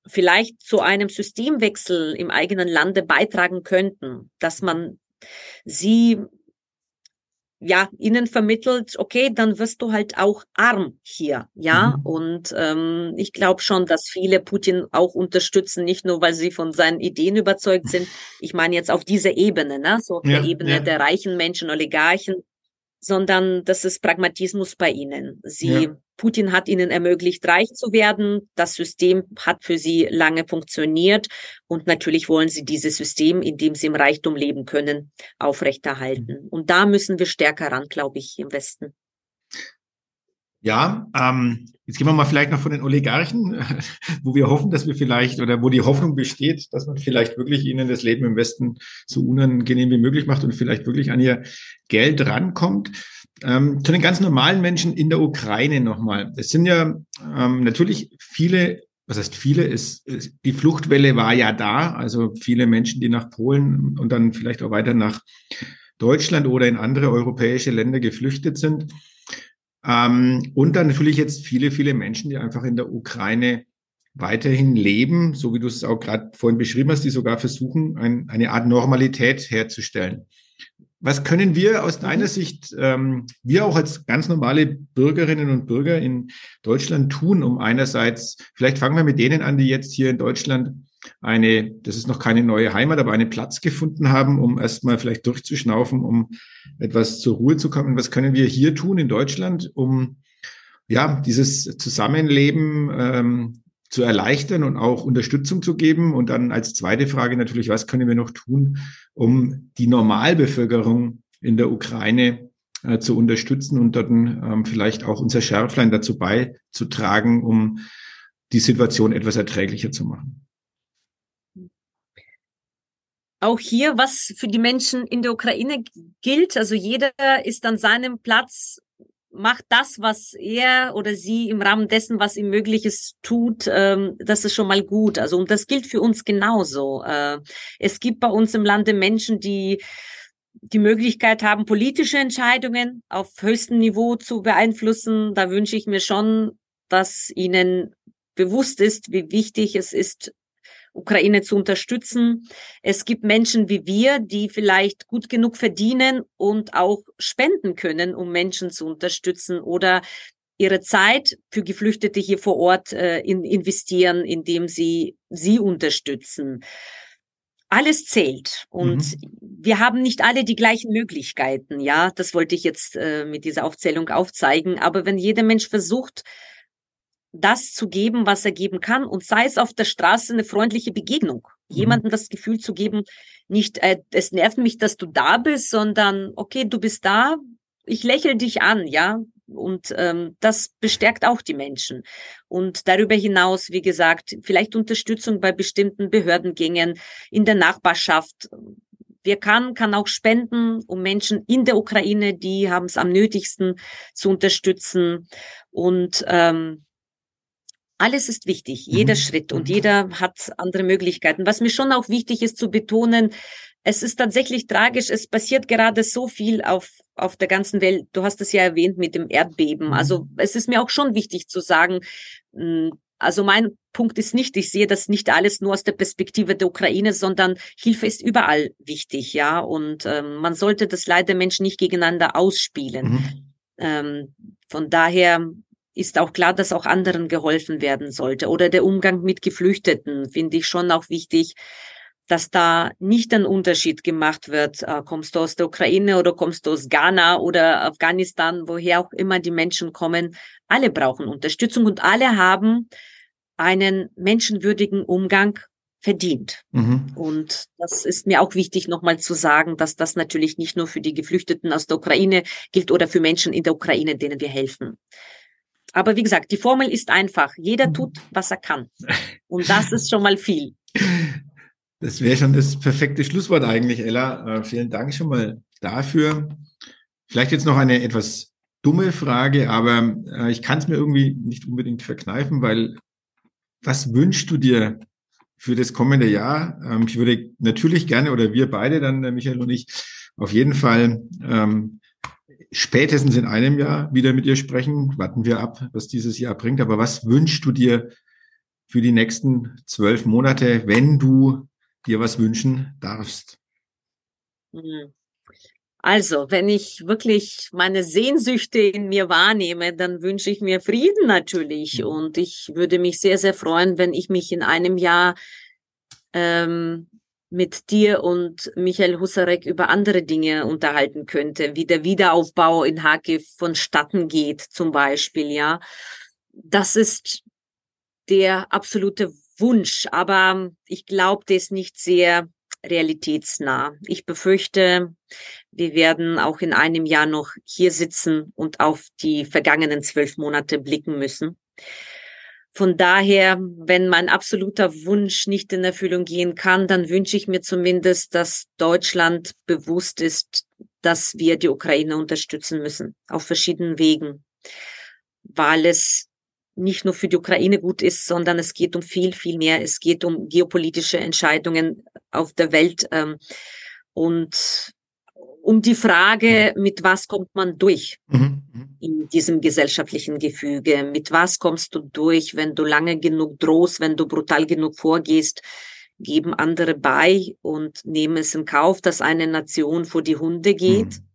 Speaker 3: vielleicht zu einem Systemwechsel im eigenen Lande beitragen könnten, dass man sie ja, ihnen vermittelt, okay, dann wirst du halt auch arm hier, ja. Mhm. Und ähm, ich glaube schon, dass viele Putin auch unterstützen, nicht nur, weil sie von seinen Ideen überzeugt sind. Ich meine jetzt auf dieser Ebene, ne, so auf ja, der Ebene ja. der reichen Menschen, Oligarchen, sondern das ist Pragmatismus bei ihnen. Sie, ja. Putin hat ihnen ermöglicht, reich zu werden. Das System hat für sie lange funktioniert. Und natürlich wollen sie dieses System, in dem sie im Reichtum leben können, aufrechterhalten. Mhm. Und da müssen wir stärker ran, glaube ich, im Westen.
Speaker 2: Ja, ähm, jetzt gehen wir mal vielleicht noch von den Oligarchen, wo wir hoffen, dass wir vielleicht oder wo die Hoffnung besteht, dass man vielleicht wirklich ihnen das Leben im Westen so unangenehm wie möglich macht und vielleicht wirklich an ihr Geld rankommt. Ähm, zu den ganz normalen Menschen in der Ukraine nochmal. Es sind ja ähm, natürlich viele, was heißt viele, es, es, die Fluchtwelle war ja da, also viele Menschen, die nach Polen und dann vielleicht auch weiter nach Deutschland oder in andere europäische Länder geflüchtet sind. Ähm, und dann natürlich jetzt viele, viele Menschen, die einfach in der Ukraine weiterhin leben, so wie du es auch gerade vorhin beschrieben hast, die sogar versuchen, ein, eine Art Normalität herzustellen. Was können wir aus deiner Sicht, ähm, wir auch als ganz normale Bürgerinnen und Bürger in Deutschland tun, um einerseits, vielleicht fangen wir mit denen an, die jetzt hier in Deutschland eine, das ist noch keine neue Heimat, aber einen Platz gefunden haben, um erstmal vielleicht durchzuschnaufen, um etwas zur Ruhe zu kommen. Was können wir hier tun in Deutschland, um ja dieses Zusammenleben ähm, zu erleichtern und auch Unterstützung zu geben? Und dann als zweite Frage natürlich, was können wir noch tun, um die Normalbevölkerung in der Ukraine äh, zu unterstützen und dort ähm, vielleicht auch unser Schärflein dazu beizutragen, um die Situation etwas erträglicher zu machen?
Speaker 3: auch hier, was für die Menschen in der Ukraine gilt. Also jeder ist an seinem Platz, macht das, was er oder sie im Rahmen dessen, was ihm möglich ist, tut. Ähm, das ist schon mal gut. Also und das gilt für uns genauso. Äh, es gibt bei uns im Lande Menschen, die die Möglichkeit haben, politische Entscheidungen auf höchstem Niveau zu beeinflussen. Da wünsche ich mir schon, dass ihnen bewusst ist, wie wichtig es ist, Ukraine zu unterstützen. Es gibt Menschen wie wir, die vielleicht gut genug verdienen und auch spenden können, um Menschen zu unterstützen oder ihre Zeit für Geflüchtete hier vor Ort äh, in, investieren, indem sie sie unterstützen. Alles zählt und mhm. wir haben nicht alle die gleichen Möglichkeiten. Ja, das wollte ich jetzt äh, mit dieser Aufzählung aufzeigen. Aber wenn jeder Mensch versucht, das zu geben, was er geben kann und sei es auf der Straße eine freundliche Begegnung. Mhm. Jemandem das Gefühl zu geben, nicht, äh, es nervt mich, dass du da bist, sondern okay, du bist da, ich lächle dich an, ja. Und ähm, das bestärkt auch die Menschen. Und darüber hinaus, wie gesagt, vielleicht Unterstützung bei bestimmten Behördengängen in der Nachbarschaft. Wer kann, kann auch spenden, um Menschen in der Ukraine, die haben es am nötigsten zu unterstützen. Und ähm, alles ist wichtig, jeder mhm. Schritt und jeder hat andere Möglichkeiten. Was mir schon auch wichtig ist zu betonen, es ist tatsächlich tragisch. Es passiert gerade so viel auf, auf der ganzen Welt. Du hast es ja erwähnt mit dem Erdbeben. Mhm. Also es ist mir auch schon wichtig zu sagen, hm, also mein Punkt ist nicht, ich sehe das nicht alles nur aus der Perspektive der Ukraine, sondern Hilfe ist überall wichtig, ja. Und ähm, man sollte das Leid der Menschen nicht gegeneinander ausspielen. Mhm. Ähm, von daher ist auch klar, dass auch anderen geholfen werden sollte. Oder der Umgang mit Geflüchteten finde ich schon auch wichtig, dass da nicht ein Unterschied gemacht wird. Äh, kommst du aus der Ukraine oder kommst du aus Ghana oder Afghanistan, woher auch immer die Menschen kommen. Alle brauchen Unterstützung und alle haben einen menschenwürdigen Umgang verdient. Mhm. Und das ist mir auch wichtig, nochmal zu sagen, dass das natürlich nicht nur für die Geflüchteten aus der Ukraine gilt oder für Menschen in der Ukraine, denen wir helfen. Aber wie gesagt, die Formel ist einfach. Jeder mhm. tut, was er kann. Und das ist schon mal viel.
Speaker 2: Das wäre schon das perfekte Schlusswort eigentlich, Ella. Äh, vielen Dank schon mal dafür. Vielleicht jetzt noch eine etwas dumme Frage, aber äh, ich kann es mir irgendwie nicht unbedingt verkneifen, weil was wünschst du dir für das kommende Jahr? Ähm, ich würde natürlich gerne, oder wir beide dann, Michael und ich, auf jeden Fall ähm, spätestens in einem Jahr wieder mit ihr sprechen. Warten wir ab, was dieses Jahr bringt. Aber was wünschst du dir für die nächsten zwölf Monate, wenn du dir was wünschen darfst?
Speaker 3: Mhm. Also, wenn ich wirklich meine Sehnsüchte in mir wahrnehme, dann wünsche ich mir Frieden natürlich. Mhm. Und ich würde mich sehr, sehr freuen, wenn ich mich in einem Jahr ähm, mit dir und Michael Husarek über andere Dinge unterhalten könnte, wie der Wiederaufbau in Harkiv vonstatten geht, zum Beispiel, ja. Das ist der absolute Wunsch, aber ich glaube, der ist nicht sehr realitätsnah. Ich befürchte, wir werden auch in einem Jahr noch hier sitzen und auf die vergangenen zwölf Monate blicken müssen. Von daher, wenn mein absoluter Wunsch nicht in Erfüllung gehen kann, dann wünsche ich mir zumindest, dass Deutschland bewusst ist, dass wir die Ukraine unterstützen müssen, auf verschiedenen Wegen, weil es nicht nur für die Ukraine gut ist, sondern es geht um viel, viel mehr. Es geht um geopolitische Entscheidungen auf der Welt ähm, und um die Frage, mit was kommt man durch mhm. In diesem gesellschaftlichen Gefüge? Mit was kommst du durch, wenn du lange genug drohst, wenn du brutal genug vorgehst? Geben andere bei und nehmen es in Kauf, dass eine Nation vor die Hunde geht? Mhm.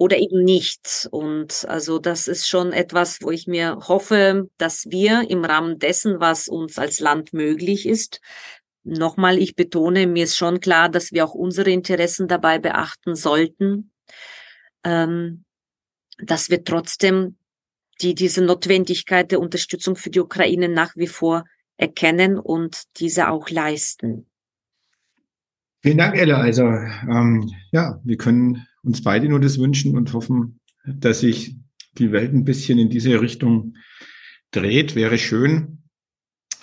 Speaker 3: Oder eben nicht. Und also das ist schon etwas, wo ich mir hoffe, dass wir im Rahmen dessen, was uns als Land möglich ist, Nochmal, ich betone, mir ist schon klar, dass wir auch unsere Interessen dabei beachten sollten, ähm, dass wir trotzdem die, diese Notwendigkeit der Unterstützung für die Ukraine nach wie vor erkennen und diese auch leisten.
Speaker 2: Vielen Dank, Ella. Also ähm, ja, wir können uns beide nur das wünschen und hoffen, dass sich die Welt ein bisschen in diese Richtung dreht. Wäre schön.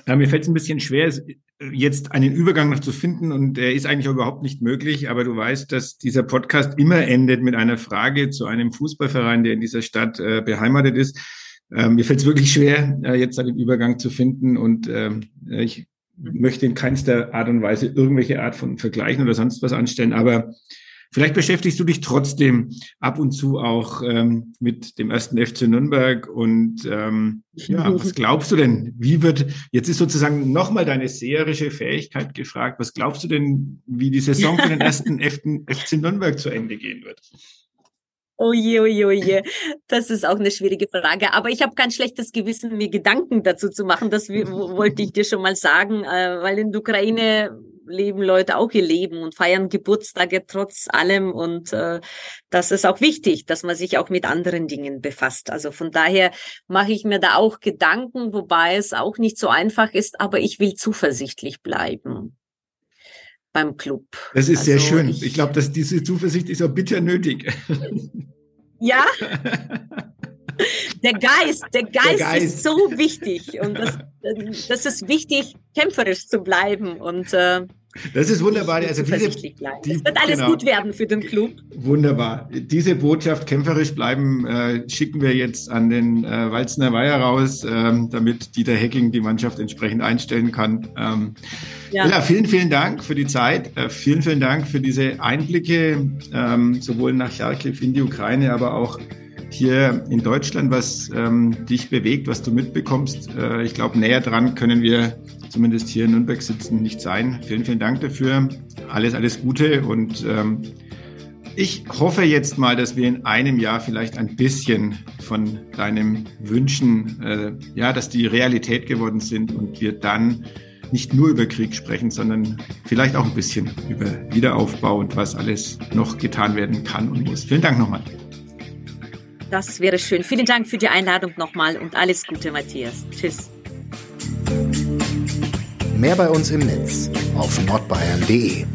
Speaker 2: Ja, mir fällt es ein bisschen schwer, jetzt einen Übergang noch zu finden und der ist eigentlich überhaupt nicht möglich, aber du weißt, dass dieser Podcast immer endet mit einer Frage zu einem Fußballverein, der in dieser Stadt äh, beheimatet ist. Ähm, mir fällt es wirklich schwer, äh, jetzt einen Übergang zu finden und ähm, ich möchte in keinster Art und Weise irgendwelche Art von Vergleichen oder sonst was anstellen, aber Vielleicht beschäftigst du dich trotzdem ab und zu auch ähm, mit dem ersten FC Nürnberg und ähm, ja, was glaubst du denn? Wie wird, jetzt ist sozusagen nochmal deine seherische Fähigkeit gefragt, was glaubst du denn, wie die Saison für den ersten FC Nürnberg zu Ende gehen wird?
Speaker 3: Oje, oje, oje. Das ist auch eine schwierige Frage. Aber ich habe kein schlechtes Gewissen, mir Gedanken dazu zu machen. Das wollte ich dir schon mal sagen, äh, weil in der Ukraine leben Leute auch ihr Leben und feiern Geburtstage trotz allem. Und äh, das ist auch wichtig, dass man sich auch mit anderen Dingen befasst. Also von daher mache ich mir da auch Gedanken, wobei es auch nicht so einfach ist, aber ich will zuversichtlich bleiben beim Club.
Speaker 2: Das ist also sehr schön. Ich, ich glaube, dass diese Zuversicht ist auch bitter nötig.
Speaker 3: Ja. Der Geist, der Geist, der Geist, ist so wichtig und das, das ist wichtig, kämpferisch zu bleiben und äh,
Speaker 2: Das ist wunderbar.
Speaker 3: Also diese, die, es wird alles genau. gut werden für den Club.
Speaker 2: Wunderbar. Diese Botschaft kämpferisch bleiben äh, schicken wir jetzt an den äh, Walzner Weiher raus, ähm, damit Dieter Hecking die Mannschaft entsprechend einstellen kann. Ähm, ja. ja. vielen, vielen Dank für die Zeit. Äh, vielen, vielen Dank für diese Einblicke, ähm, sowohl nach Charkiw in die Ukraine, aber auch hier in Deutschland, was ähm, dich bewegt, was du mitbekommst. Äh, ich glaube, näher dran können wir zumindest hier in Nürnberg sitzen nicht sein. Vielen, vielen Dank dafür. Alles, alles Gute und ähm, ich hoffe jetzt mal, dass wir in einem Jahr vielleicht ein bisschen von deinem Wünschen, äh, ja, dass die Realität geworden sind und wir dann nicht nur über Krieg sprechen, sondern vielleicht auch ein bisschen über Wiederaufbau und was alles noch getan werden kann und muss. Vielen Dank nochmal.
Speaker 3: Das wäre schön. Vielen Dank für die Einladung nochmal und alles Gute, Matthias. Tschüss.
Speaker 1: Mehr bei uns im Netz auf nordbayern.de.